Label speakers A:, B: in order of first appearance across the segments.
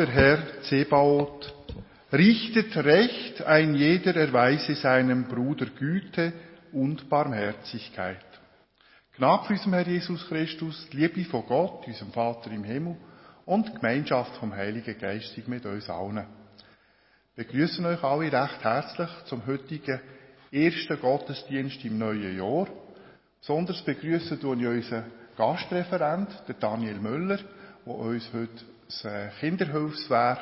A: Der Herr Zebaoth, richtet recht, ein jeder erweise seinem Bruder Güte und Barmherzigkeit. Gnade für unserem Herr Jesus Christus, die Liebe von Gott, unserem Vater im Himmel und die Gemeinschaft vom Heiligen Geist mit uns allen. Wir begrüßen euch alle recht herzlich zum heutigen ersten Gottesdienst im neuen Jahr. Besonders begrüßen ich unseren Gastreferent, Daniel Müller, der uns heute das äh, Kinderhilfswerk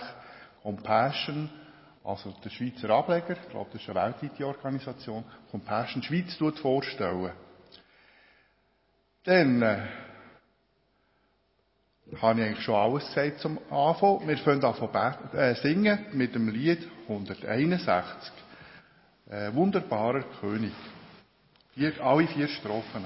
A: Compassion, also der Schweizer Ableger, ich glaube, das ist eine weltweite Organisation, Compassion Schweiz vorstellen. Dann äh, habe ich eigentlich schon alles gesagt zum Anfang. Wir fangen an äh, singen mit dem Lied 161. Äh, wunderbarer König. Vier, alle vier Strophen.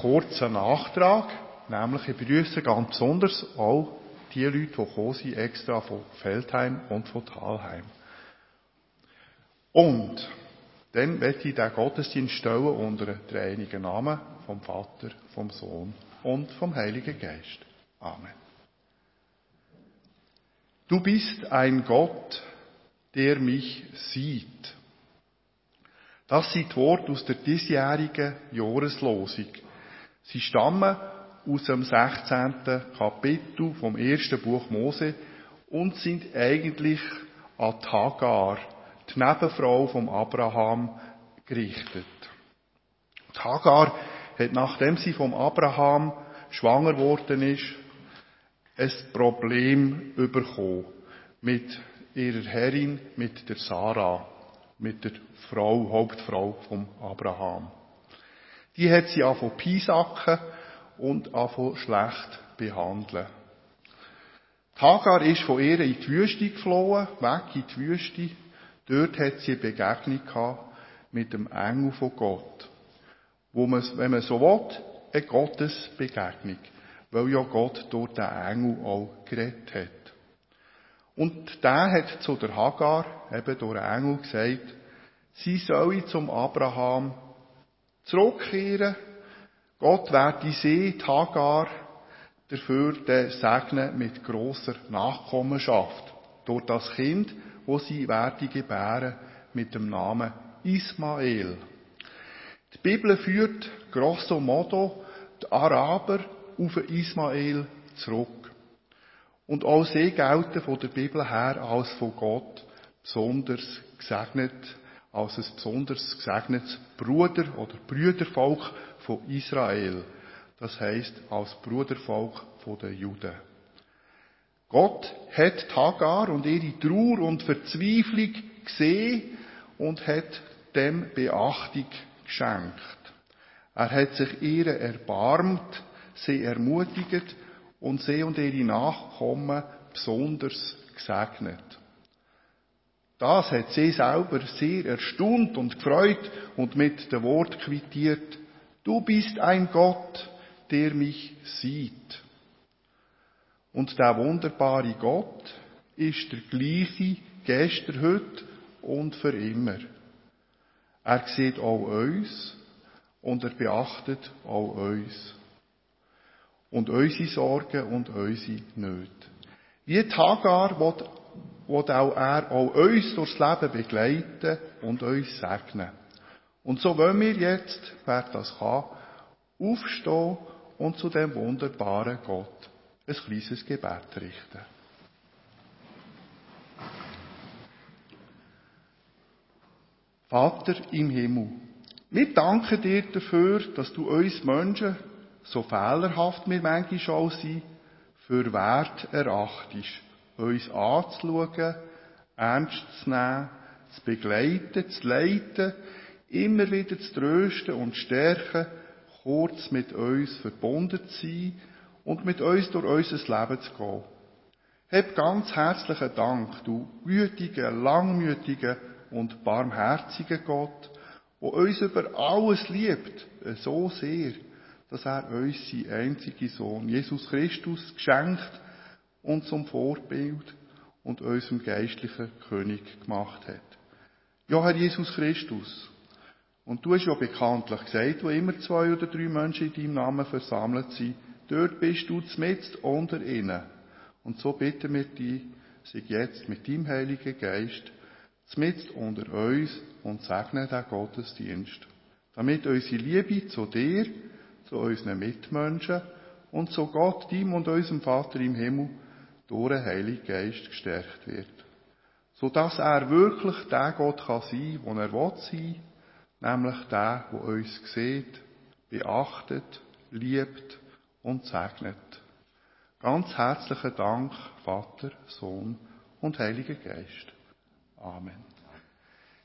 A: Kurzen Nachtrag, nämlich ich begrüße ganz besonders auch die Leute, die gekommen sind, extra von Feldheim und von Talheim. Und dann werde ich den Gottesdienst stellen unter den dreieinigen Namen vom Vater, vom Sohn und vom Heiligen Geist. Amen. Du bist ein Gott, der mich sieht. Das sind die Worte aus der diesjährigen Jahreslosung. Sie stammen aus dem 16. Kapitel vom ersten Buch Mose und sind eigentlich an Hagar, die Nebenfrau von Abraham, gerichtet. Die Hagar hat, nachdem sie vom Abraham schwanger worden ist, ein Problem bekommen mit ihrer Herrin, mit der Sarah, mit der Frau, Hauptfrau von Abraham. Die hat sie angefangen piesacken und angefangen schlecht behandeln. Die Hagar ist von ihr in die Wüste geflohen, weg in die Wüste. Dort hat sie eine Begegnung gehabt mit dem Engel von Gott. wo man, wenn man so will, eine Gottesbegegnung, weil ja Gott durch den Engel auch geredet hat. Und der hat zu der Hagar, eben durch den Engel, gesagt, sie solle zum Abraham zurückkehren. Gott werde sie, die Hagar, dafür segnen mit großer Nachkommenschaft. Durch das Kind, wo sie werde gebären, mit dem Namen Ismael. Die Bibel führt grosso modo die Araber auf Ismael zurück. Und auch sie gelten von der Bibel her als von Gott besonders gesegnet, als ein besonders gesegnetes Bruder- oder Brüdervolk von Israel. Das heißt als Brudervolk den Juden. Gott hat Hagar und ihre Trauer und Verzweiflung gesehen und hat dem Beachtung geschenkt. Er hat sich ihr erbarmt, sie ermutigt und sie und ihre Nachkommen besonders gesegnet. Das hat sie selber sehr erstaunt und gefreut und mit dem Wort quittiert, du bist ein Gott, der mich sieht. Und der wunderbare Gott ist der gleiche gestern, heute und für immer. Er sieht auch uns und er beachtet auch uns. Und unsere Sorgen und unsere Nöte. Wie Hagar will, auch er auch uns durchs Leben begleiten und uns segnen. Und so wollen wir jetzt, wer das kann, aufstehen und zu dem wunderbaren Gott ein kleines Gebet richten. Vater im Himmel, wir danken dir dafür, dass du uns Menschen, so fehlerhaft wir manchmal auch sind, für wert erachtest, uns anzuschauen, ernst zu nehmen, zu begleiten, zu leiten, immer wieder zu trösten und zu stärken, kurz mit uns verbunden zu sein und mit uns durch unser Leben zu gehen. Hab ganz herzlichen Dank, du gütiger, langmütiger und barmherziger Gott, der uns über alles liebt, so sehr, dass er uns seinen einzigen Sohn, Jesus Christus, geschenkt und zum Vorbild und unserem geistlichen König gemacht hat. Ja, Herr Jesus Christus, und du hast ja bekanntlich gesagt, wo immer zwei oder drei Menschen in deinem Namen versammelt sind, dort bist du zmitzt unter ihnen. Und so bitten wir dich, sich jetzt mit deinem Heiligen Geist zmitzt unter uns und segne den Gottesdienst, damit unsere Liebe zu dir, zu unseren Mitmenschen und zu Gott, ihm und unserem Vater im Himmel durch den Heiligen Geist gestärkt wird. So dass er wirklich der Gott kann sein, der er will sein, nämlich der, der uns sieht, beachtet, liebt und segnet. Ganz herzlichen Dank, Vater, Sohn und Heiliger Geist. Amen.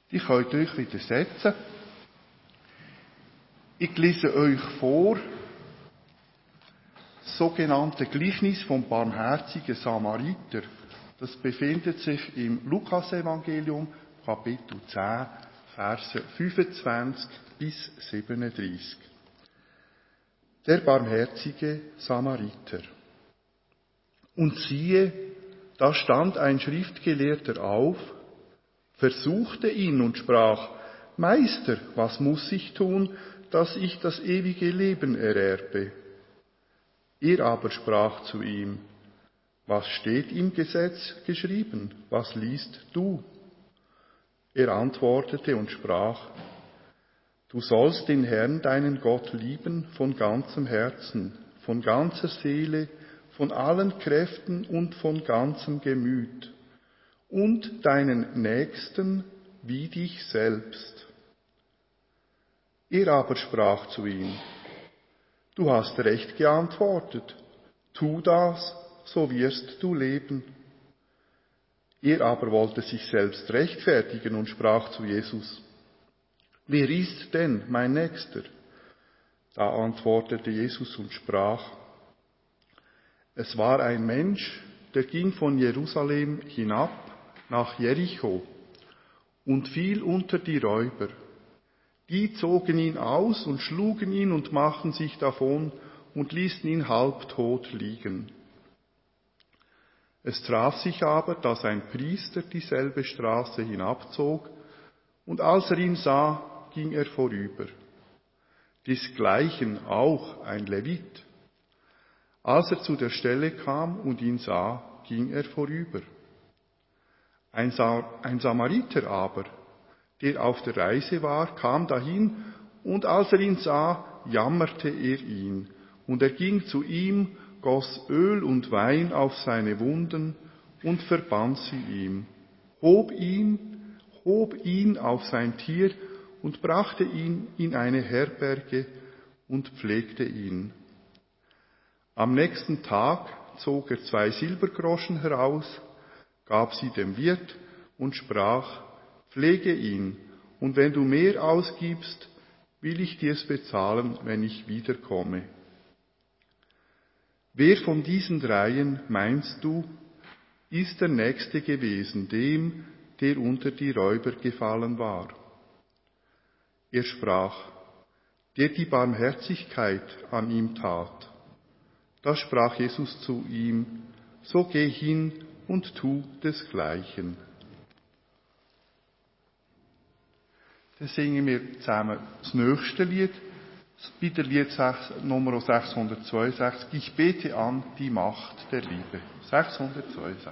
A: Ich könnt euch wieder setzen. Ich lese euch vor, sogenannte Gleichnis vom barmherzigen Samariter. Das befindet sich im Lukasevangelium, Kapitel 10, Verse 25 bis 37. Der barmherzige Samariter. Und siehe, da stand ein Schriftgelehrter auf, versuchte ihn und sprach, Meister, was muss ich tun, dass ich das ewige Leben ererbe? Er aber sprach zu ihm, was steht im Gesetz geschrieben? Was liest du? Er antwortete und sprach, Du sollst den Herrn, deinen Gott, lieben von ganzem Herzen, von ganzer Seele, von allen Kräften und von ganzem Gemüt und deinen Nächsten wie dich selbst. Er aber sprach zu ihm, Du hast recht geantwortet, tu das, so wirst du leben. Er aber wollte sich selbst rechtfertigen und sprach zu Jesus, Wer ist denn mein Nächster? Da antwortete Jesus und sprach, es war ein Mensch, der ging von Jerusalem hinab nach Jericho und fiel unter die Räuber. Die zogen ihn aus und schlugen ihn und machten sich davon und ließen ihn halbtot liegen. Es traf sich aber, dass ein Priester dieselbe Straße hinabzog, und als er ihn sah, ging er vorüber. Desgleichen auch ein Levit. Als er zu der Stelle kam und ihn sah, ging er vorüber. Ein, Samariter aber, der auf der Reise war, kam dahin, und als er ihn sah, jammerte er ihn, und er ging zu ihm, goss Öl und Wein auf seine Wunden und verband sie ihm, hob ihn, hob ihn auf sein Tier und brachte ihn in eine Herberge und pflegte ihn. Am nächsten Tag zog er zwei Silbergroschen heraus, gab sie dem Wirt und sprach, pflege ihn, und wenn du mehr ausgibst, will ich dir's bezahlen, wenn ich wiederkomme. Wer von diesen dreien, meinst du, ist der Nächste gewesen, dem, der unter die Räuber gefallen war? Er sprach, der die Barmherzigkeit an ihm tat. Da sprach Jesus zu ihm, so geh hin und tu desgleichen. Dann singen wir zusammen das nächste Lied Lied 6, Nummer 662, ich bete an die Macht der Liebe. 662.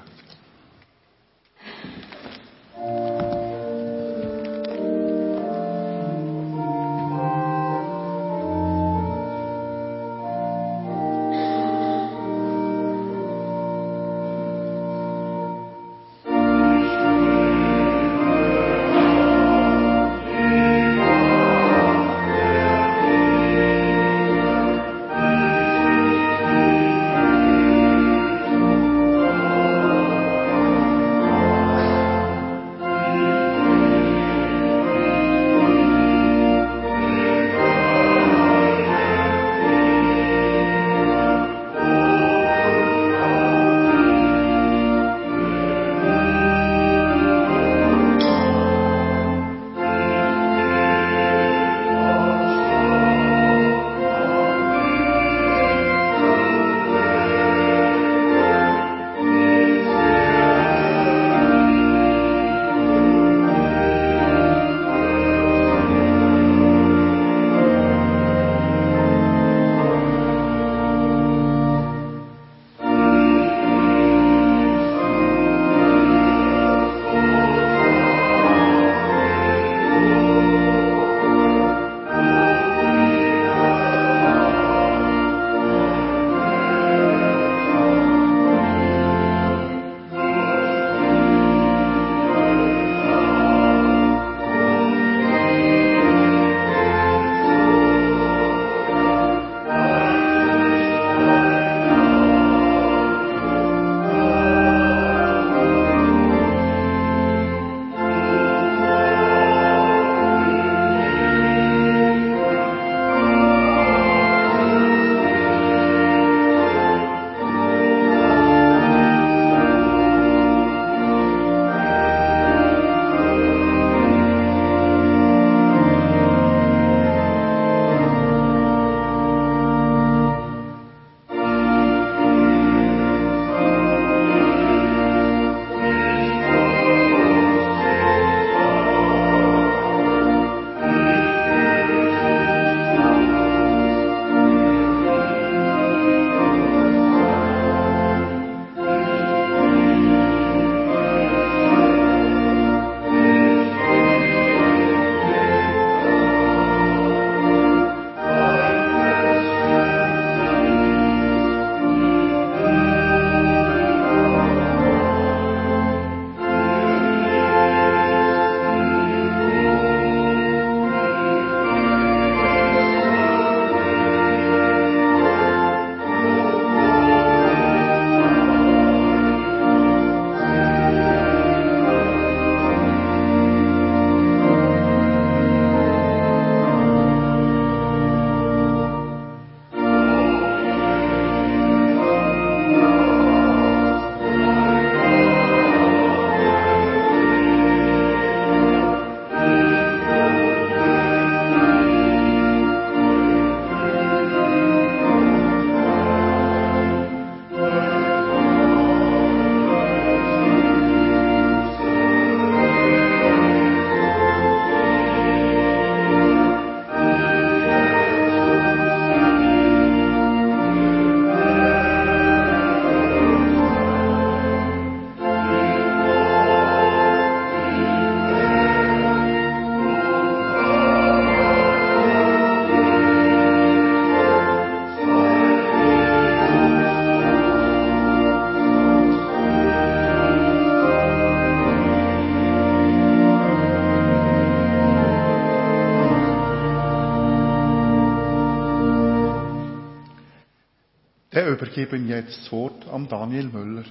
A: ich jetzt das Wort an Daniel Müller.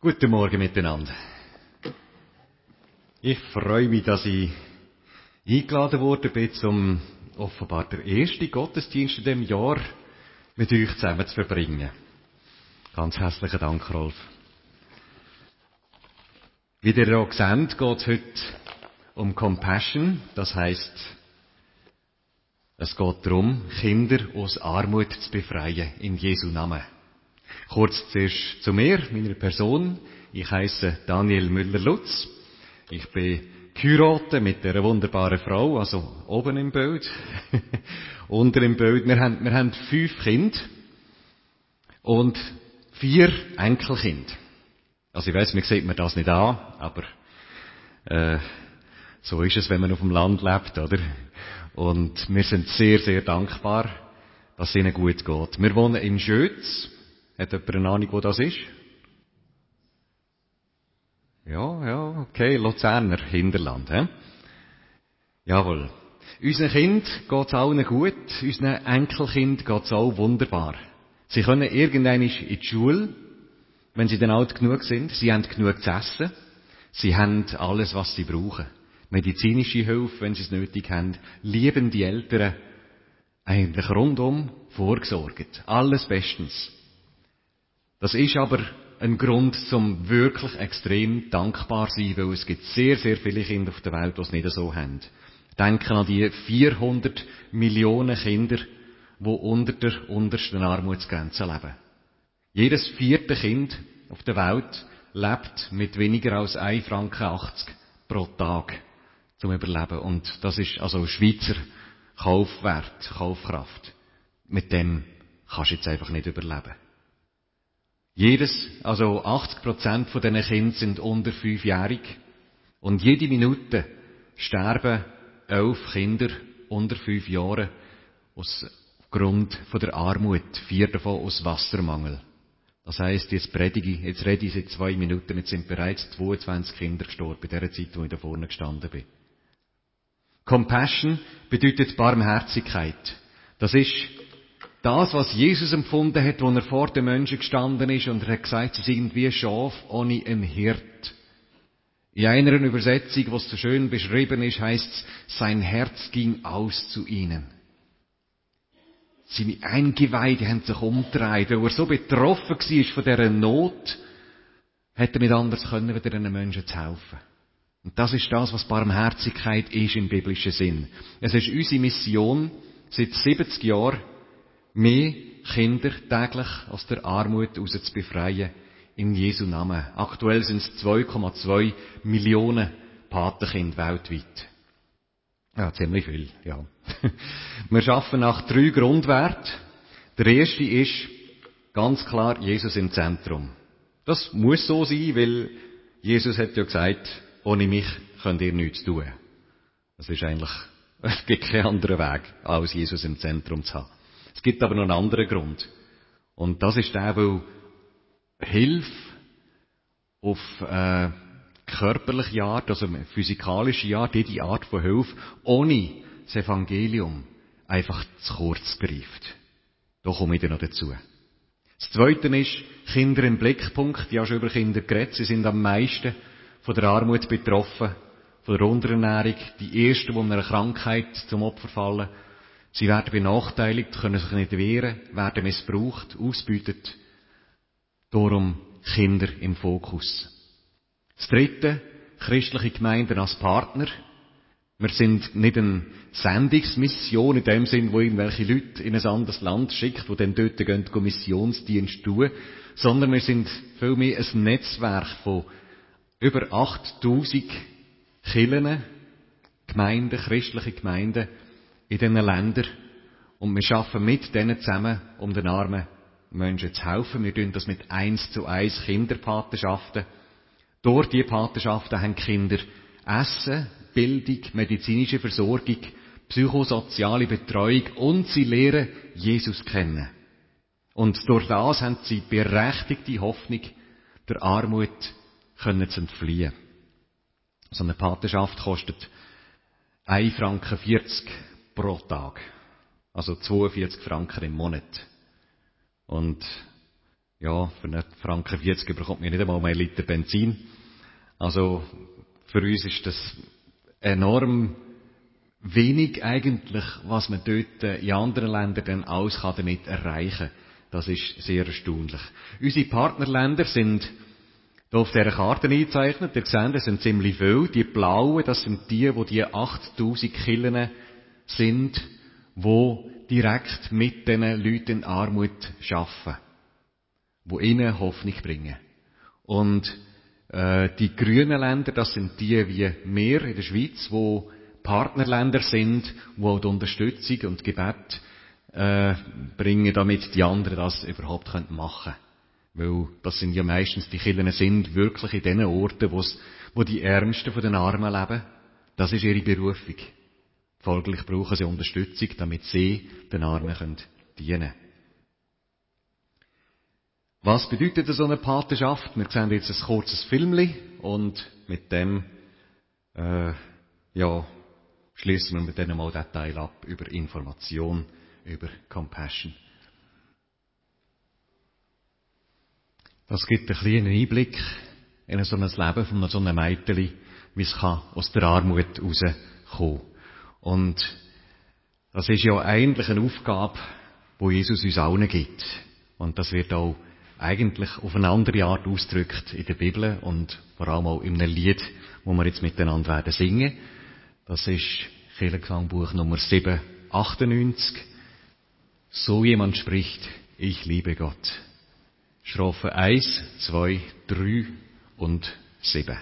B: Guten Morgen miteinander. Ich freue mich, dass ich eingeladen worden bin, zum offenbar der erste Gottesdienst in diesem Jahr mit euch zusammen zu verbringen. Ganz herzlichen Dank, Rolf. Wie ihr auch seht, geht es heute um Compassion. Das heißt, es geht darum, Kinder aus Armut zu befreien, in Jesu Namen. Kurz zuerst zu mir, meiner Person. Ich heiße Daniel Müller-Lutz. Ich bin geheiratet mit einer wunderbaren Frau, also oben im Bild, unter im Bild. Wir haben, wir haben fünf Kinder und vier Enkelkinder. Also ich weiß, mir sieht mir das nicht an, aber äh, so ist es, wenn man auf dem Land lebt, oder? Und wir sind sehr, sehr dankbar, dass es ihnen gut geht. Wir wohnen in Schötz. Hat jemand eine Ahnung, wo das ist? Ja, ja, okay, Luzerner Hinterland, hä? Jawohl. Unseren Kind geht's allen gut, unseren Enkelkind geht's auch wunderbar. Sie können irgendwann in die Schule, wenn sie dann alt genug sind. Sie haben genug zu essen. Sie haben alles, was sie brauchen. Medizinische Hilfe, wenn sie es nötig haben. Lieben die Eltern eigentlich rundum vorgesorgt. Alles bestens. Das ist aber ein Grund zum wirklich extrem dankbar sein, weil es gibt sehr, sehr viele Kinder auf der Welt, die es nicht so haben. Denken an die 400 Millionen Kinder, die unter der untersten Armutsgrenze leben. Jedes vierte Kind auf der Welt lebt mit weniger als 1,80 Franken pro Tag zum Überleben. Und das ist also Schweizer Kaufwert, Kaufkraft. Mit dem kannst du jetzt einfach nicht überleben. Jedes, also 80 Prozent von diesen Kindern sind unter fünfjährig. Und jede Minute sterben elf Kinder unter fünf Jahren aus Grund von der Armut, vier davon aus Wassermangel. Das heisst, jetzt predige ich, jetzt rede ich seit zwei Minuten, jetzt sind bereits 22 Kinder gestorben, bei der Zeit, wo ich da vorne gestanden bin. Compassion bedeutet Barmherzigkeit. Das ist das, was Jesus empfunden hat, als er vor den Menschen gestanden ist und er hat gesagt, sie sind wie Schaf ohne einen Hirt. In einer Übersetzung, was so schön beschrieben ist, heißt es, sein Herz ging aus zu ihnen. Seine Eingeweide haben sich umgedreht, weil er so betroffen war von dieser Not, hätte er nicht anders können, wieder den Menschen zu helfen. Und das ist das, was Barmherzigkeit ist im biblischen Sinn. Es ist unsere Mission, seit 70 Jahren, mehr Kinder täglich aus der Armut heraus zu befreien, in Jesu Namen. Aktuell sind es 2,2 Millionen Patenkinder weltweit. Ja, ziemlich viel, ja. Wir schaffen nach drei Grundwerten. Der erste ist ganz klar Jesus im Zentrum. Das muss so sein, weil Jesus hat ja gesagt, ohne mich könnt ihr nichts tun. Das ist eigentlich, es gibt keinen anderen Weg, als Jesus im Zentrum zu haben. Es gibt aber noch einen anderen Grund. Und das ist der, weil Hilfe auf äh, körperliche Art, also physikalische Art, jede Art von Hilfe, ohne das Evangelium einfach zu kurz greift. Da komme ich dann noch dazu. Das Zweite ist, Kinder im Blickpunkt. Ich habe schon über Kinder geredet. Sie sind am meisten von der Armut betroffen, von der Unterernährung. Die Ersten, die einer Krankheit zum Opfer fallen. Sie werden benachteiligt, können sich nicht wehren, werden missbraucht, ausbeutet. Darum Kinder im Fokus. Das dritte, christliche Gemeinden als Partner. Wir sind nicht eine Sendungsmission in dem Sinn, wo irgendwelche Leute in ein anderes Land schickt, wo dann dort gehen, Missionsdienst tun, sondern wir sind vielmehr ein Netzwerk von über 8000 Kirchen, Gemeinden, christliche Gemeinden, in diesen Ländern. Und wir schaffen mit denen zusammen, um den armen Menschen zu helfen. Wir tun das mit eins zu eins Kinderpatenschaften. Durch diese Patenschaften haben Kinder Essen, Bildung, medizinische Versorgung, psychosoziale Betreuung und sie lernen Jesus kennen. Und durch das haben sie berechtigte Hoffnung, der Armut können zu entfliehen. So eine Patenschaft kostet 1 Franken 40 pro Tag. Also 42 Franken im Monat. Und ja, für einen Franken 40 bekommt man nicht einmal mehr Liter Benzin. Also für uns ist das enorm wenig eigentlich, was man dort in anderen Ländern dann alles kann damit erreichen Das ist sehr erstaunlich. Unsere Partnerländer sind hier auf dieser Karte eingezeichnet. Ihr seht, das sind ziemlich viele. Die blauen, das sind die, wo die 8000 Killen sind, wo direkt mit diesen Leuten in Armut arbeiten. Wo ihnen Hoffnung bringen. Und äh, die grünen Länder, das sind die wie wir in der Schweiz, wo Partnerländer sind, wo die Unterstützung und Gebet äh, bringen, damit die anderen das überhaupt machen können. Weil das sind ja meistens die Kirchen sind wirklich in den Orten, wo die Ärmsten von den Armen leben. Das ist ihre Berufung. Folglich brauchen sie Unterstützung, damit sie den Armen können dienen können. Was bedeutet so eine Patenschaft? Wir sehen jetzt ein kurzes Filmli und mit dem äh, ja, schließen wir mit denen mal den Teil ab über Information, über Compassion. Das gibt einen kleinen Einblick in so ein Leben von so einem Mädchen, wie es kann aus der Armut rauskommen. Und das ist ja eigentlich eine Aufgabe, wo Jesus uns allen gibt. Und das wird auch eigentlich auf eine andere Art ausdrückt in der Bibel und vor allem auch in einem Lied, wo wir jetzt miteinander werden singen. Das ist Kirchengesangbuch Nummer 798. So jemand spricht, ich liebe Gott. Strophe 1, 2, 3 und 7.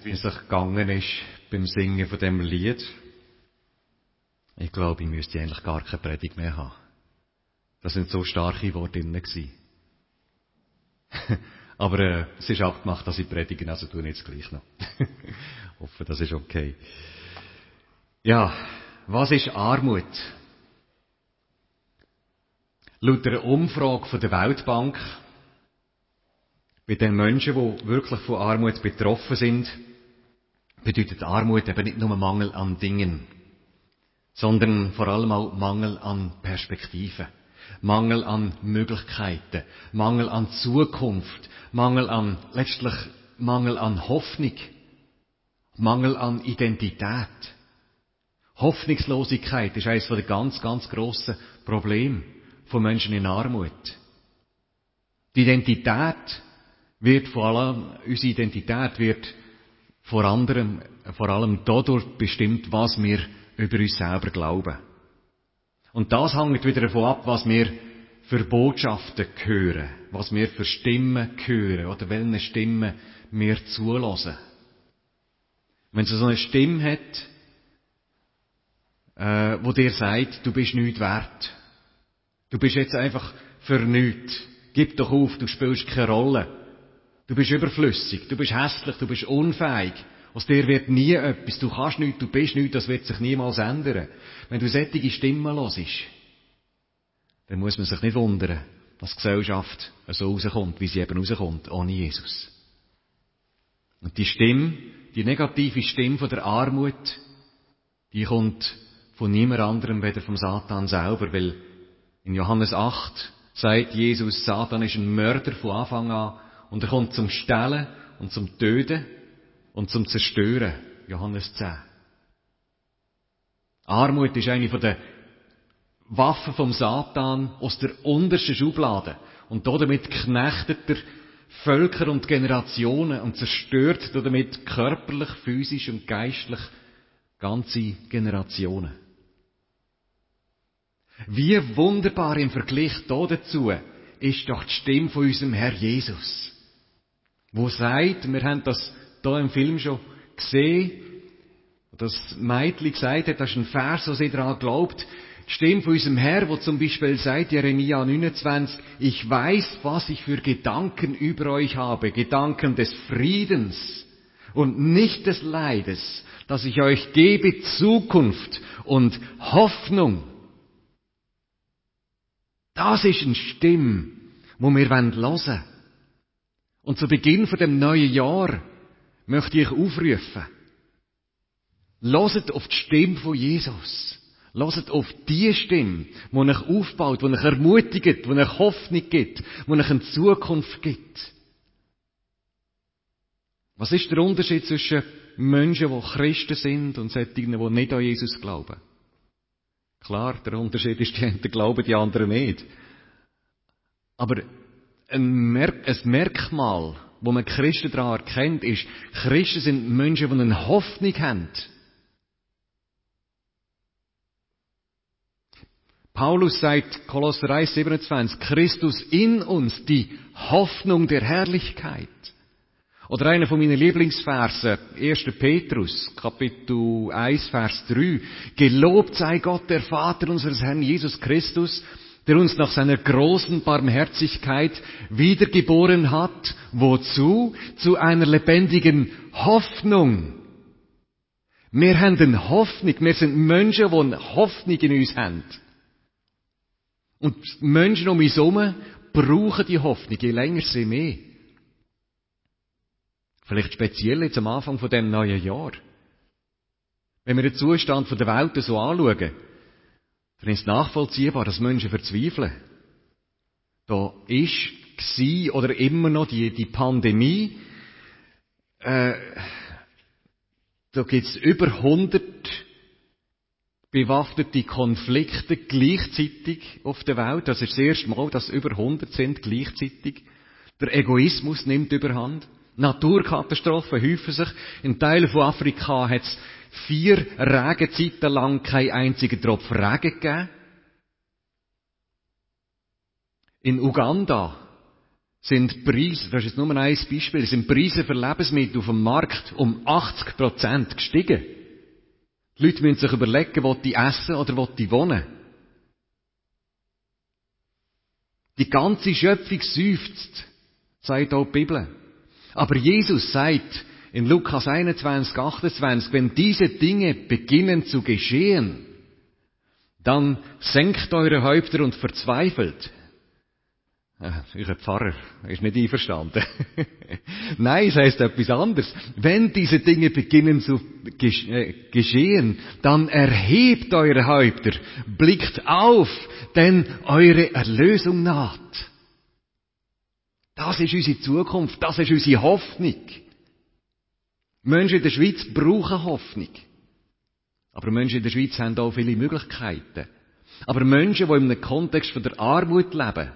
B: nicht, wie es euch gegangen ist beim Singen von dem Lied. Ich glaube, ich müsste eigentlich gar keine Predigt mehr haben. Das sind so starke Worte drin gewesen. Aber äh, es ist abgemacht, dass ich predige, also tue ich jetzt gleich noch. Hoffe, das ist okay. Ja, was ist Armut? Laut einer Umfrage von der Weltbank bei den Menschen, die wirklich von Armut betroffen sind, bedeutet Armut eben nicht nur Mangel an Dingen, sondern vor allem auch Mangel an Perspektiven. Mangel an Möglichkeiten, Mangel an Zukunft, Mangel an, letztlich Mangel an Hoffnung, Mangel an Identität. Hoffnungslosigkeit ist eines der ganz, ganz grossen Probleme von Menschen in Armut. Die Identität wird vor allem, unsere Identität wird vor anderem, vor allem dadurch bestimmt, was wir über uns selber glauben. Und das hängt wieder davon ab, was wir für Botschaften hören, was wir für Stimmen hören oder welche Stimmen wir zulassen. Wenn es so eine Stimme hat, äh, wo dir sagt, du bist nichts wert, du bist jetzt einfach für nichts, gib doch auf, du spielst keine Rolle, du bist überflüssig, du bist hässlich, du bist unfähig, aus dir wird nie etwas. Du kannst nichts, du bist nichts, das wird sich niemals ändern. Wenn du sättige Stimmen hörst, dann muss man sich nicht wundern, dass die Gesellschaft so rauskommt, wie sie eben rauskommt, ohne Jesus. Und die Stimme, die negative Stimme der Armut, die kommt von niemand anderem weder vom Satan selber, weil in Johannes 8 sagt Jesus, Satan ist ein Mörder von Anfang an und er kommt zum Stellen und zum Töten und zum Zerstören. Johannes 10. Armut ist eine den Waffen vom Satan aus der untersten Schublade. Und damit knechtet er Völker und Generationen und zerstört damit körperlich, physisch und geistlich ganze Generationen. Wie wunderbar im Vergleich dazu ist doch die Stimme von unserem Herr Jesus, wo sagt, wir haben das hier im Film schon gesehen, das Mädchen gesagt hat, das ist ein Vers, wo sie daran glaubt, Stimme von unserem Herr, wo zum Beispiel sagt, Jeremia 29, ich weiß, was ich für Gedanken über euch habe, Gedanken des Friedens und nicht des Leides, dass ich euch gebe Zukunft und Hoffnung. Das ist eine Stimme, wo wir hören wollen. Und zu Beginn von dem neuen Jahr möchte ich aufrufen. Loset auf die Stimme von Jesus. Loset auf die Stimme, die euch aufbaut, die euch ermutigt, die euch Hoffnung gibt, die euch eine Zukunft gibt. Was ist der Unterschied zwischen Menschen, die Christen sind und solchen, die nicht an Jesus glauben? Klar, der Unterschied ist, die einen glauben, die anderen nicht. Aber ein, Merkmal wo man Christen daran erkennt, ist, Christen sind Menschen, die eine Hoffnung haben. Paulus sagt, Kolosser 1, 27, Christus in uns, die Hoffnung der Herrlichkeit. Oder einer von meinen Lieblingsversen, 1. Petrus, Kapitel 1, Vers 3. Gelobt sei Gott, der Vater unseres Herrn Jesus Christus, der uns nach seiner großen Barmherzigkeit wiedergeboren hat. Wozu? Zu einer lebendigen Hoffnung. Wir haben eine Hoffnung. Wir sind Menschen, die eine Hoffnung in uns haben. Und Menschen um uns herum brauchen die Hoffnung, je länger sie mehr. Vielleicht speziell jetzt am Anfang von dem neuen Jahr. Wenn wir den Zustand der Welt so anschauen, dann ist nachvollziehbar, dass Menschen verzweifeln. Da ist, war oder immer noch die, die Pandemie. Äh, da gibt es über 100 bewaffnete Konflikte gleichzeitig auf der Welt. Das ist das erste Mal, dass über 100 sind gleichzeitig. Der Egoismus nimmt überhand. Naturkatastrophen häufen sich. In Teilen von Afrika hat es vier Regenzeiten lang kein einziger Tropfen Regen gegeben. In Uganda sind Preise, das ist jetzt nur ein Beispiel, sind Preise für Lebensmittel auf dem Markt um 80 Prozent gestiegen. Die Leute müssen sich überlegen, wo die essen oder wo die wohnen. Die ganze Schöpfung seufzt, sagt auch die Bibel. Aber Jesus sagt in Lukas 21, 28, wenn diese Dinge beginnen zu geschehen, dann senkt eure Häupter und verzweifelt. Euer Pfarrer ist nicht einverstanden. Nein, es heißt etwas anderes. Wenn diese Dinge beginnen zu äh, geschehen, dann erhebt eure Häupter, blickt auf, denn eure Erlösung naht. Das ist unsere Zukunft, das ist unsere Hoffnung. Menschen in der Schweiz brauchen Hoffnung. Aber Menschen in der Schweiz haben auch viele Möglichkeiten. Aber Menschen, die in einem Kontext von der Armut leben,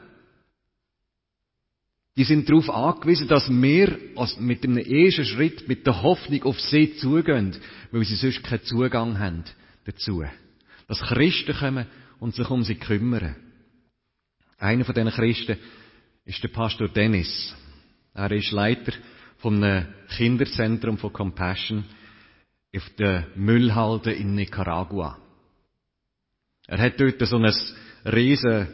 B: die sind darauf angewiesen, dass wir mit einem ersten Schritt mit der Hoffnung auf sie zugehen, weil sie sonst keinen Zugang haben dazu. Dass Christen kommen und sich um sie kümmern. Einer von diesen Christen ist der Pastor Dennis. Er ist Leiter von einem Kinderzentrum von Compassion auf der Müllhalde in Nicaragua. Er hat dort so ein riesen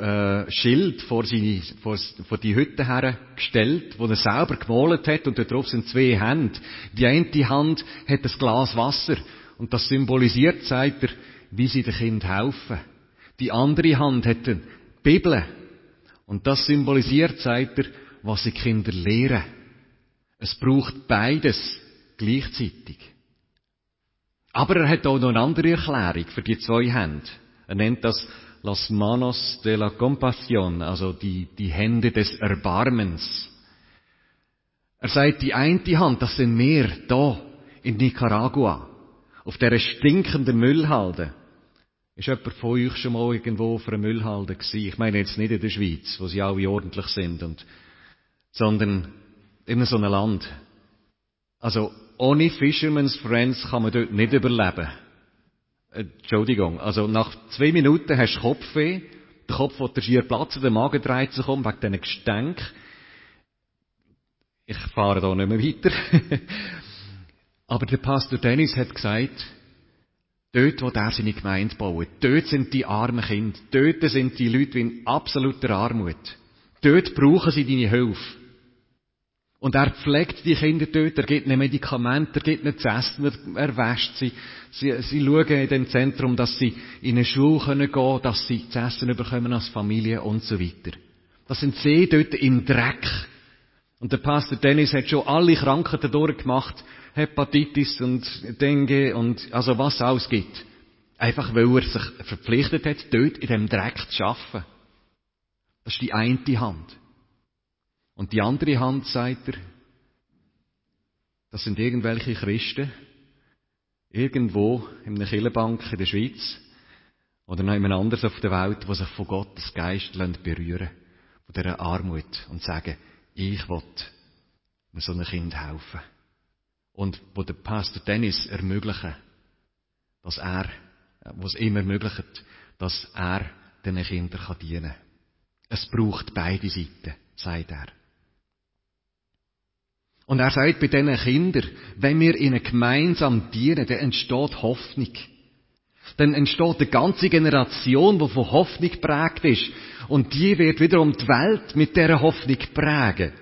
B: äh, Schild vor, seine, vor, vor die Hütte hergestellt, wo er selber gemalt hat und dort drauf sind zwei Hände. Die eine Hand hat ein Glas Wasser und das symbolisiert, sagt er, wie sie dem Kind helfen. Die andere Hand hat eine Bibel und das symbolisiert, sagt er, was die Kinder lehren. Es braucht beides gleichzeitig. Aber er hat auch noch eine andere Erklärung für die zwei Hände. Er nennt das las manos de la compasión, also die, die Hände des Erbarmens. Er sagt, die eine Hand, das sind wir, da, in Nicaragua, auf der stinkenden Müllhalde. Ist jemand von euch schon mal irgendwo auf einer Müllhalde gewesen? Ich meine jetzt nicht in der Schweiz, wo sie alle ordentlich sind, und, sondern in so einem Land. Also, ohne Fisherman's Friends kann man dort nicht überleben. Entschuldigung, also nach zwei Minuten hast du Kopfweh, der Kopf wird dir schier platzen, der Magen dreht sich um wegen diesen Gestänk. Ich fahre da nicht mehr weiter. Aber der Pastor Dennis hat gesagt, dort, wo der seine Gemeinde baut, dort sind die armen Kinder, dort sind die Leute in absoluter Armut. Dort brauchen sie deine Hilfe. Und er pflegt die Kinder dort, er gibt ihnen Medikamente, er gibt ihnen zu essen, er, wäscht sie. sie. Sie schauen in dem Zentrum, dass sie in eine Schule gehen können, dass sie zu essen bekommen als Familie und so weiter. Das sind sie dort im Dreck. Und der Pastor Dennis hat schon alle Krankheiten durchgemacht, Hepatitis und Dengue und also was alles gibt. Einfach weil er sich verpflichtet hat, dort in dem Dreck zu arbeiten. Das ist die eine Hand. Und die andere Hand, sagt er, das sind irgendwelche Christen, irgendwo in einer Kirchenbank in der Schweiz oder noch jemand anders auf der Welt, die sich von Gottes Geist berühren von dieser Armut und sagen, ich will so einem Kind helfen. Und wo der Pastor Dennis ermöglichen, dass er, was ihm ermöglicht, dass er diesen Kindern dienen kann. Es braucht beide Seiten, sagt er. Und er sagt bei diesen Kindern, wenn wir ihnen gemeinsam dienen, dann entsteht Hoffnung. Dann entsteht eine ganze Generation, die von Hoffnung prägt ist. Und die wird wiederum die Welt mit dieser Hoffnung prägen.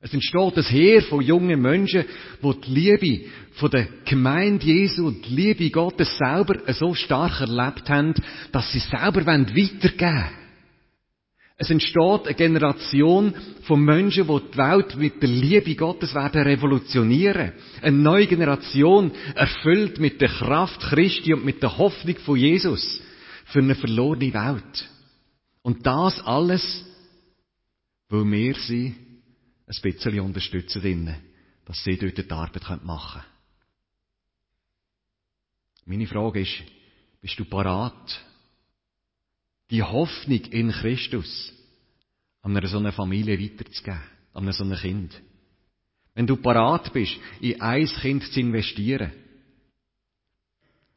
B: Es entsteht ein Heer von jungen Menschen, die die Liebe von der Gemeinde Jesu und die Liebe Gottes selber so stark erlebt haben, dass sie selber weitergeben wollen. Es entsteht eine Generation von Menschen, die die Welt mit der Liebe Gottes werden revolutionieren. Eine neue Generation, erfüllt mit der Kraft Christi und mit der Hoffnung von Jesus für eine verlorene Welt. Und das alles, weil wir sie ein bisschen unterstützen drinnen, dass sie dort die Arbeit machen können. Meine Frage ist, bist du parat, die Hoffnung in Christus an einer so einer Familie weiterzugeben, an einem so einem Kind. Wenn du parat bist, in ein Kind zu investieren,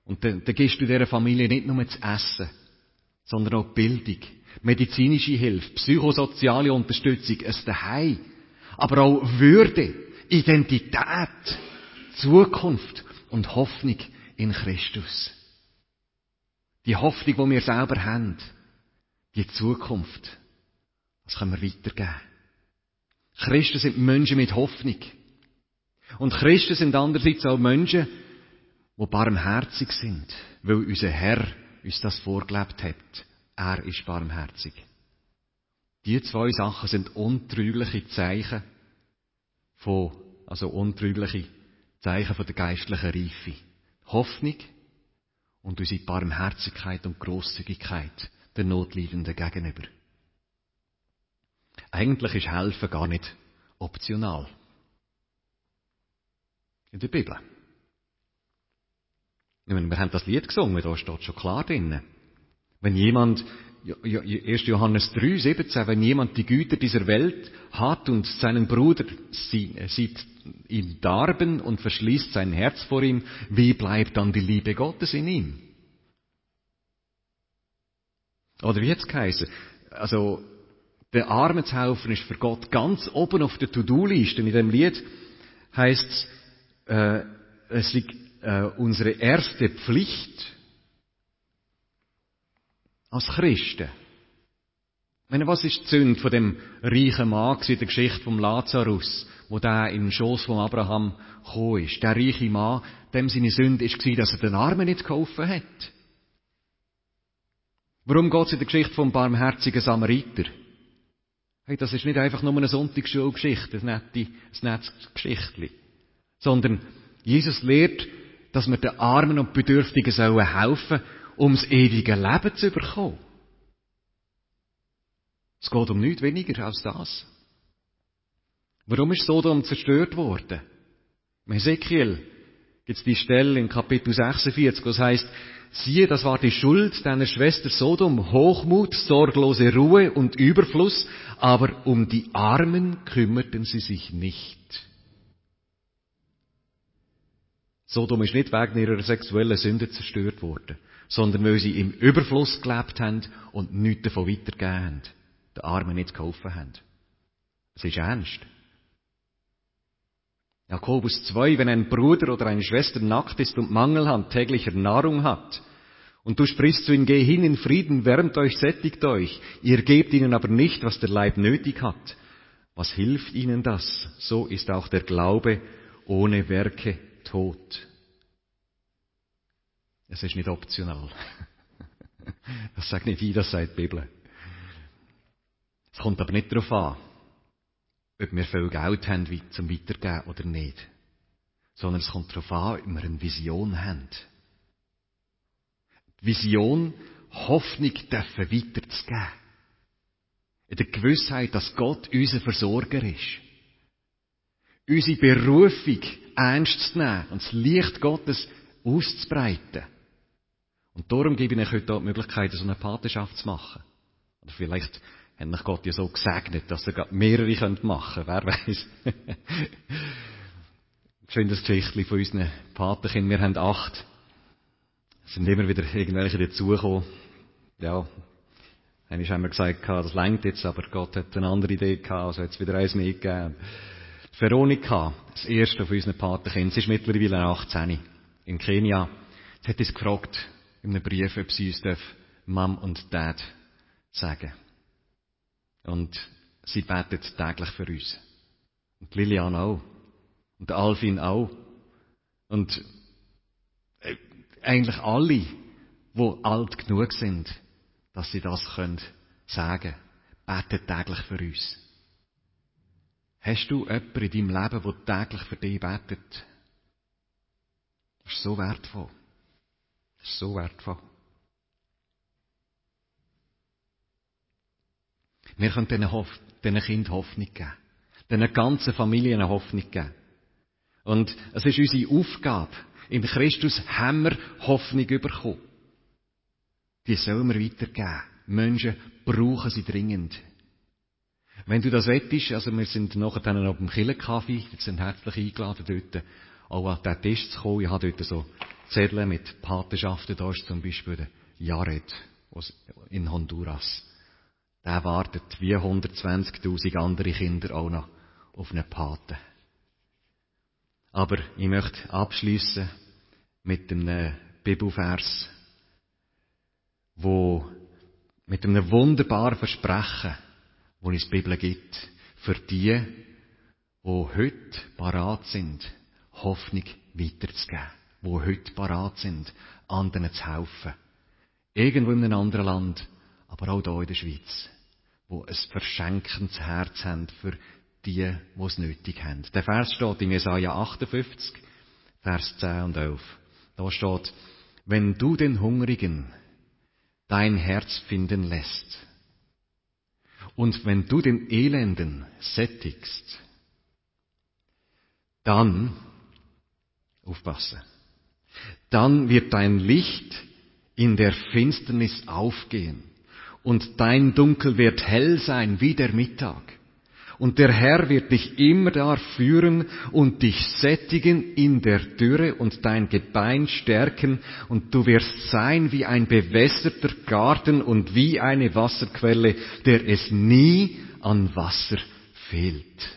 B: und dann, dann gibst du dieser Familie nicht nur zu essen, sondern auch Bildung, medizinische Hilfe, psychosoziale Unterstützung, ein Daheim, aber auch Würde, Identität, Zukunft und Hoffnung in Christus. Die Hoffnung, die wir selber haben, die Zukunft, das können wir weitergeben. Christen sind Menschen mit Hoffnung. Und Christen sind andererseits auch Menschen, die barmherzig sind, weil unser Herr uns das vorgelebt hat. Er ist barmherzig. Die zwei Sachen sind untrügliche Zeichen von, also untrügliche Zeichen von der geistlichen Reife. Hoffnung und unsere Barmherzigkeit und Großzügigkeit der Notleidenden gegenüber. Eigentlich ist Helfen gar nicht optional. In der Bibel. Meine, wir haben das Lied gesungen, da steht schon klar drin. Wenn jemand, 1. Johannes 3, 17, wenn jemand die Güter dieser Welt hat und seinen Bruder sieht ihn darben und verschließt sein Herz vor ihm, wie bleibt dann die Liebe Gottes in ihm? Oder wie jetzt geheißen? Also, der Arme zu helfen ist für Gott ganz oben auf der To-Do-Liste. In dem Lied heißt es, äh, es liegt äh, unsere erste Pflicht als Christen. Ich meine, was ist die Sünde von dem reichen Mann in der Geschichte vom Lazarus, wo der den Schoß von Abraham gekommen ist? Der reiche Mann, dem seine Sünde war, dass er den Armen nicht geholfen hat. Warum geht es in der Geschichte vom barmherzigen Samariter? Hey, das ist nicht einfach nur eine Sonntagsschulgeschichte, ein nettes, ein nettes Geschichtchen. Sondern Jesus lehrt, dass wir den Armen und Bedürftigen sollen helfen, um das ewige Leben zu bekommen. Es geht um nichts weniger als das. Warum ist Sodom zerstört worden? Im Ezekiel gibt es die Stelle in Kapitel 46, wo es heißt, siehe, das war die Schuld deiner Schwester Sodom, Hochmut, sorglose Ruhe und Überfluss, aber um die Armen kümmerten sie sich nicht. Sodom ist nicht wegen ihrer sexuellen Sünde zerstört worden, sondern weil sie im Überfluss gelebt haben und nichts davon weitergegeben haben, den Armen nicht geholfen haben. Es ist ernst. Jakobus 2, wenn ein Bruder oder eine Schwester nackt ist und Mangel an täglicher Nahrung hat, und du sprichst zu ihnen, geh hin in Frieden, wärmt euch, sättigt euch, ihr gebt ihnen aber nicht, was der Leib nötig hat. Was hilft ihnen das? So ist auch der Glaube ohne Werke tot. Es ist nicht optional. Das sagt nicht sagt die Bibel. Es kommt aber nicht darauf an, ob wir viel Geld haben zum Weitergeben oder nicht. Sondern es kommt darauf an, ob wir eine Vision haben. Die Vision, Hoffnung dürfen weiterzugeben. In der Gewissheit, dass Gott unser Versorger ist. Unsere Berufung ernst zu nehmen und das Licht Gottes auszubreiten. Und darum gebe ich euch heute die Möglichkeit, so eine Patenschaft zu machen. Oder vielleicht hat mich Gott ja so gesegnet, dass ihr mehrere machen könnt. Wer weiß. Schönes Geschichtchen von unseren Patenkindern. Wir haben acht. Es sind immer wieder irgendwelche dazugekommen. Ja. Einmal haben wir gesagt, das längt jetzt, aber Gott hat eine andere Idee gehabt, also hat es wieder eins mehr gegeben. Veronika, das erste von unseren Patenkindern, sie ist mittlerweile 18, in Kenia. Sie hat uns gefragt, in einem Brief, ob sie uns Mom und Dad sagen Und sie betet täglich für uns. Und Lilian auch. Und Alvin auch. Und äh, eigentlich alle, die alt genug sind, dass sie das können sagen, beten täglich für uns. Hast du jemanden in deinem Leben, der täglich für dich betet? Das ist so wertvoll. Das ist so wertvoll. Wir können diesen, Hoff diesen Kindern Hoffnung geben. Diesen ganzen Familien Hoffnung geben. Und es ist unsere Aufgabe. In Christus haben wir Hoffnung bekommen. Die sollen wir weitergeben. Menschen brauchen sie dringend. Wenn du das wettest, also wir sind nachher dann auf dem Killenkaffee, wir sind herzlich eingeladen dort, auch an diesen Tisch zu kommen. Ich habe dort so Zettel mit Patenschaften. Da ist zum Beispiel der Jared. in Honduras. Der wartet wie 120.000 andere Kinder auch noch auf einen Paten. Aber ich möchte abschließen mit einem Bibelvers, wo mit einem wunderbaren Versprechen, wo uns die Bibel gibt, für die, die heute parat sind, Hoffnung weiterzugeben, die heute parat sind, anderen zu helfen. Irgendwo in einem anderen Land, aber auch hier in der Schweiz, wo ein verschenkendes Herz haben für die, die es nötig haben. Der Vers steht in Jesaja 58, Vers 10 und 11. Da steht, wenn du den Hungrigen dein Herz finden lässt und wenn du den Elenden sättigst, dann, aufpassen, dann wird dein Licht in der Finsternis aufgehen und dein Dunkel wird hell sein wie der Mittag. Und der Herr wird dich immer da führen und dich sättigen in der Dürre und dein Gebein stärken und du wirst sein wie ein bewässerter Garten und wie eine Wasserquelle, der es nie an Wasser fehlt.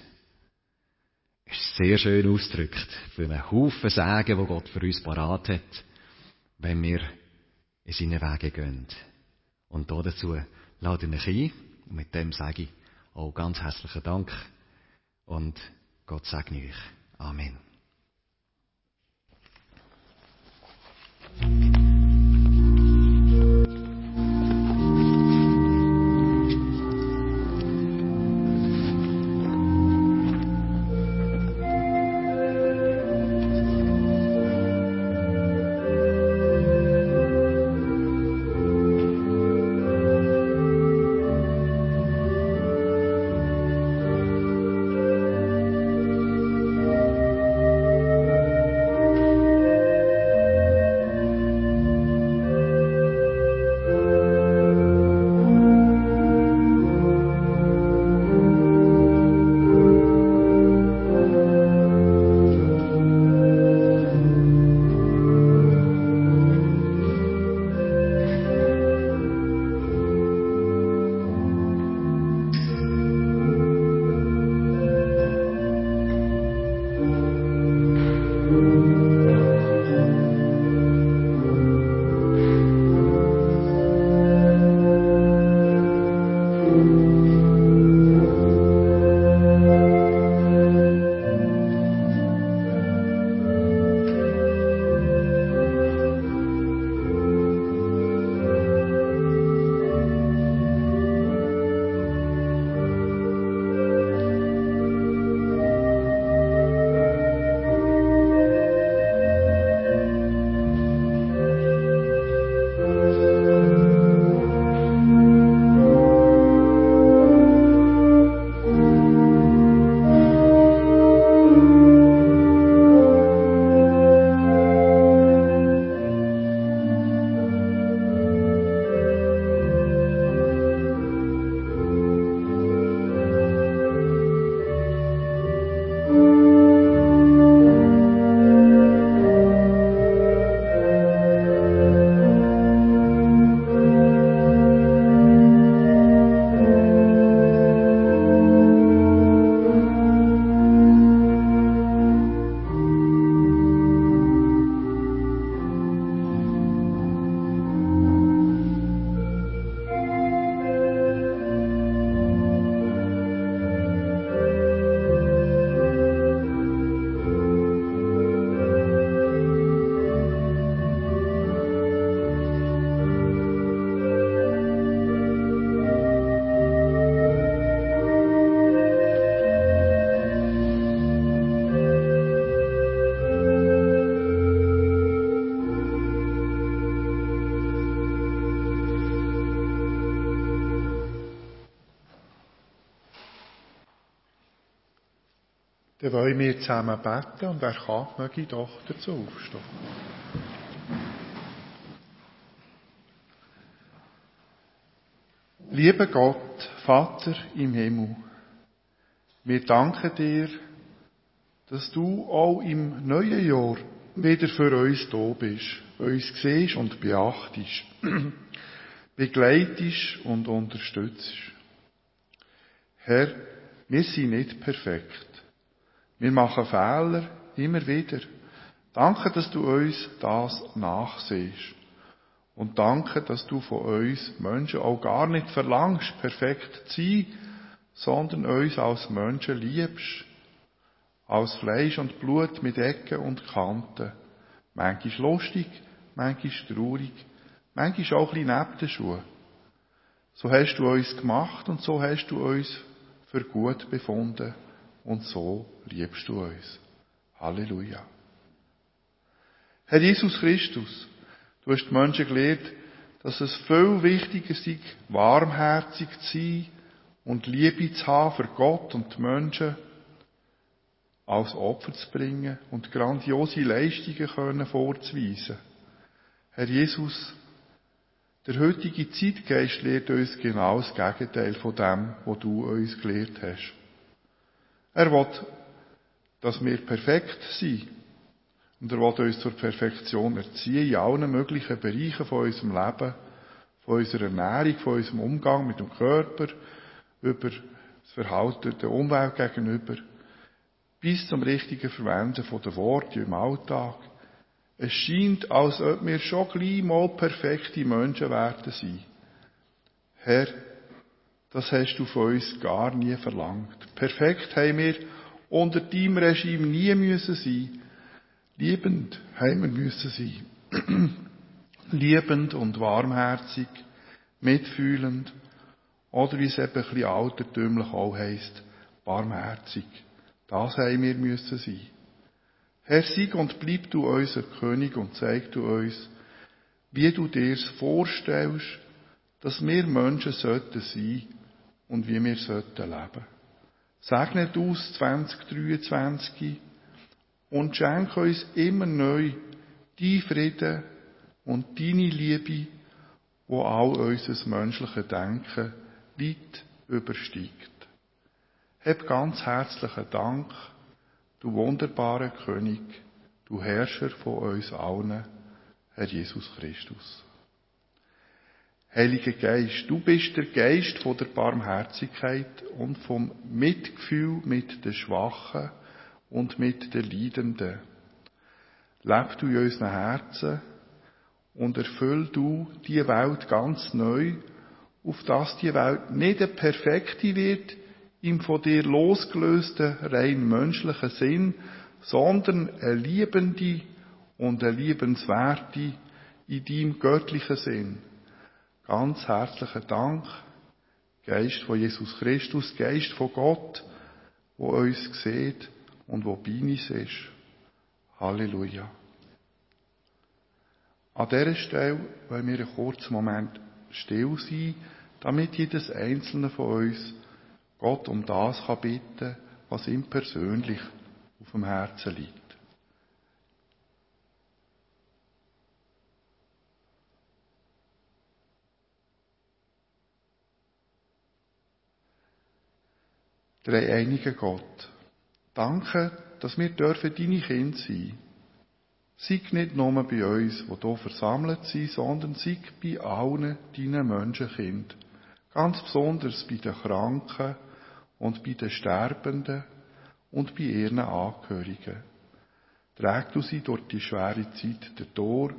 B: Ist sehr schön ausgedrückt für einen Haufen Sagen, wo Gott für uns parat hat, wenn wir in seine Wege gehen. Und dazu lade ich euch ein mit dem sage ich, auch ganz herzlichen Dank und Gott segne euch. Amen.
A: Dann wollen wir zusammen beten und wer kann, möge doch dazu aufstehen. Lieber Gott, Vater im Himmel, wir danken dir, dass du auch im neuen Jahr wieder für uns da bist, uns siehst und beachtest. begleitest und unterstützt. Herr, wir sind nicht perfekt. Wir machen Fehler, immer wieder. Danke, dass du uns das nachsiehst. Und danke, dass du von uns Menschen auch gar nicht verlangst, perfekt zu sein, sondern uns als Menschen liebst. Als Fleisch und Blut mit Ecken und Kanten. Manchmal lustig, manchmal traurig, manchmal auch ein bisschen neben den. So hast du uns gemacht und so hast du uns für gut befunden und so liebst du uns. Halleluja. Herr Jesus Christus, du hast die Menschen gelehrt, dass es viel wichtiger ist, warmherzig zu sein und Liebe zu haben für Gott und die Menschen, als Opfer zu bringen und grandiose Leistungen können vorzuweisen. Herr Jesus, der heutige Zeitgeist lehrt uns genau das Gegenteil von dem, was du uns gelehrt hast. Er will, dass wir perfekt sind. Und er will uns zur Perfektion erziehen in allen möglichen Bereichen von unserem Leben, von unserer Ernährung, von unserem Umgang mit dem Körper, über das Verhalten der Umwelt gegenüber, bis zum richtigen Verwenden der Worte im Alltag. Es scheint, als ob wir schon gleich mal perfekte Menschen werden sein. Herr, das hast du von uns gar nie verlangt. Perfekt haben wir unter deinem Regime nie müssen sein. Liebend haben wir müssen sein. Liebend und warmherzig, mitfühlend, oder wie es eben ein bisschen altertümlich auch heisst, barmherzig. Das haben wir müssen sein. Herr, sieg und bleib du unser König und zeig du uns, wie du dir's vorstellst, dass wir Menschen sollten sein und wie wir sollten leben. Segne du es 2023 und schenke uns immer neu die Frieden und deine Liebe, wo all unser menschliches Denken weit übersteigt. Hab ganz herzlichen Dank, du wunderbarer König, du Herrscher von uns allen, Herr Jesus Christus. Heiliger Geist, du bist der Geist von der Barmherzigkeit und vom Mitgefühl mit den Schwachen und mit den Leidenden. Leb du in unseren Herzen und erfüll du die Welt ganz neu, auf dass die Welt nicht eine perfekte wird, im von dir losgelösten, rein menschlichen Sinn, sondern eine liebende und eine liebenswerte in deinem göttlichen Sinn. Ganz herzlichen Dank, Geist von Jesus Christus, Geist von Gott, wo uns sieht und wo bei uns ist. Halleluja. An dieser Stelle wollen wir einen kurzen Moment still sein, damit jedes einzelne von uns Gott um das kann bitten, was ihm persönlich auf dem Herzen liegt. Dreieinige Gott, danke, dass wir dürfen deine Kinder sein. Sei nicht nur bei uns, die hier versammelt sind, sondern sei bei allen deinen Menschenkind. Ganz besonders bei den Kranken und bei den Sterbenden und bei ihren Angehörigen. Träg du sie durch die schwere Zeit durch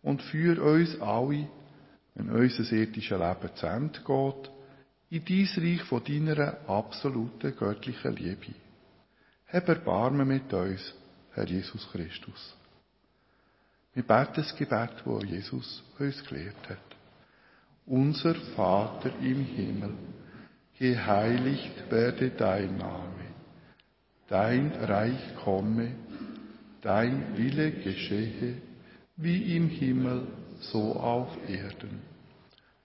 A: und führ uns alle, wenn unser irdisches Leben zu Ende geht, in dies Reich von deiner absoluten göttlichen Liebe. Hab Erbarmen mit uns, Herr Jesus Christus. Wir beten das Gebet, wo Jesus uns gelehrt hat. Unser Vater im Himmel, geheiligt werde dein Name, dein Reich komme, dein Wille geschehe, wie im Himmel, so auf Erden.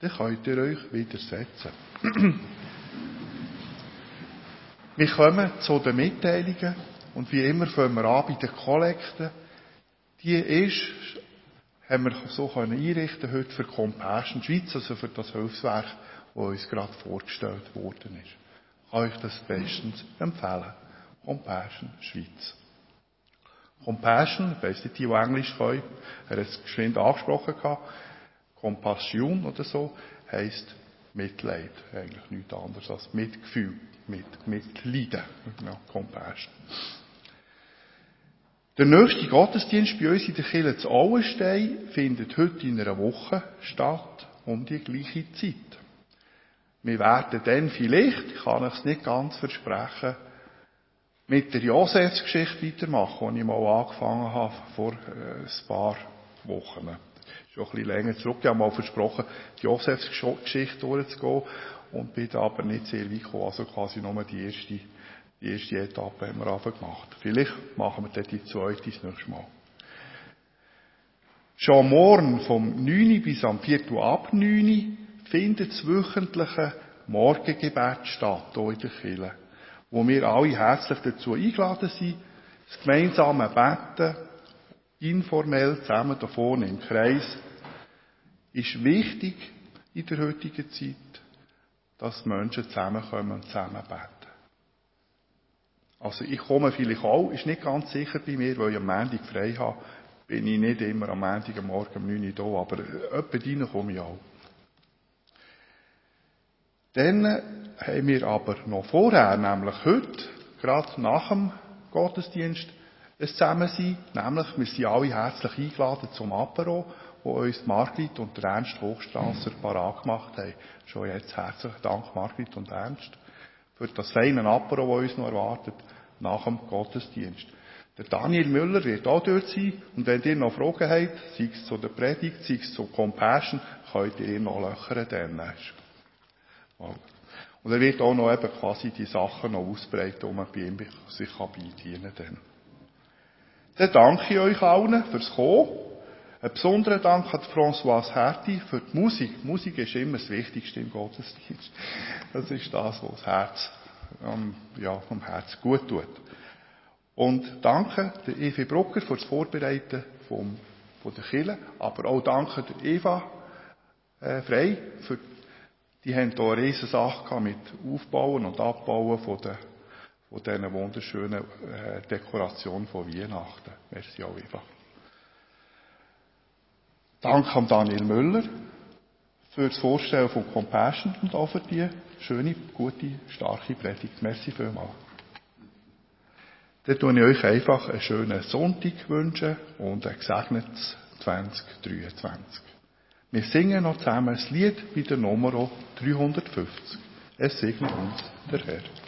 A: Dann könnt ihr euch widersetzen. wir kommen zu den Mitteilungen und wie immer fangen wir an bei den Kollekten. Die ist, haben wir so können einrichten heute für Compassion Schweiz, also für das Hilfswerk, das uns gerade vorgestellt worden ist. Ich kann euch das bestens empfehlen. Compassion Schweiz. Compassion, ich weiss nicht, die, die Englisch können, er hat es geschwind angesprochen gehabt, Compassion oder so, heisst Mitleid. Eigentlich nichts anderes als Mitgefühl, mit, Mitleiden. Ja, Compassion. Der nächste Gottesdienst bei uns in der Kirche zu Auenstein findet heute in einer Woche statt, um die gleiche Zeit. Wir werden dann vielleicht, ich kann es nicht ganz versprechen, mit der Josefsgeschichte weitermachen, die ich mal angefangen habe vor äh, ein paar Wochen. Schon ein bisschen länger zurück. Ich habe mal versprochen, die Josefsgeschichte durchzugehen und bin da aber nicht sehr weit gekommen. Also quasi nur die erste, die erste Etappe haben wir einfach gemacht. Vielleicht machen wir dann die zweite das nächste Mal. Schon morgen vom 9 bis am Viertel ab 9 findet das wöchentliche Morgengebet statt, hier in der Kirche wo wir alle herzlich dazu eingeladen sind, das gemeinsame Beten, informell zusammen davon im Kreis, ist wichtig in der heutigen Zeit, dass Menschen zusammenkommen und zusammen beten. Also ich komme vielleicht auch, ist nicht ganz sicher bei mir, weil ich am Montag frei habe, bin ich nicht immer am Montag Morgen um 9 Uhr da, aber etwa rein komme ich auch. Dann haben wir aber noch vorher, nämlich heute, gerade nach dem Gottesdienst, ein Zusammensein, nämlich wir sind alle herzlich eingeladen zum Apero, wo uns Margrit und Ernst Hochstrasser parat gemacht haben. Schon jetzt herzlichen Dank, Margrit und Ernst, für das feine Apero, das uns noch erwartet, nach dem Gottesdienst. Der Daniel Müller wird auch dort sein, und wenn ihr noch Fragen habt, sei es zu der Predigt, sei es zu Compassion, könnt ihr ihn noch löchern dann. Und er wird auch noch eben quasi die Sachen noch ausbreiten, wo man bei ihm sich beidienen kann. Dann danke ich euch allen fürs Kommen. Ein besonderer Dank an Françoise Herti für die Musik. Musik ist immer das Wichtigste im Gottesdienst. Das ist das, was das Herz, ähm, ja, vom Herz gut tut. Und danke der Evi Brucker für das Vorbereiten vom, von der Kille, aber auch danke der Eva äh, Frei für die haben hier eine riesige Sache mit Aufbauen und Abbauen von, den, von diesen wunderschönen äh, Dekorationen von Weihnachten. Merci auch einfach. Danke an Daniel Müller für das Vorstellen von Compassion und auch für die schöne, gute, starke Predigt. Merci vielmals. Dann wünsche ich euch einfach einen schönen Sonntag wünschen und ein gesegnetes 2023. Wir singen noch zusammen das Lied bei der Nummer 350. Es segne uns der Herr.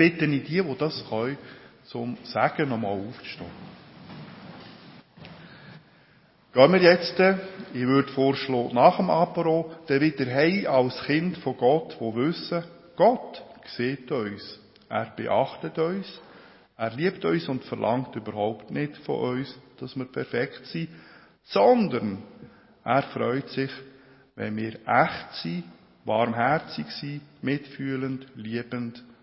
A: Bitte ich die, die das können, zum Sagen nochmal aufzustehen. Gehen wir jetzt, ich würde vorschlagen, nach dem Apero, dann wieder heim als Kind von Gott, wo wissen, Gott sieht uns, er beachtet uns, er liebt uns und verlangt überhaupt nicht von uns, dass wir perfekt sind, sondern er freut sich, wenn wir echt sind, warmherzig sind, mitfühlend, liebend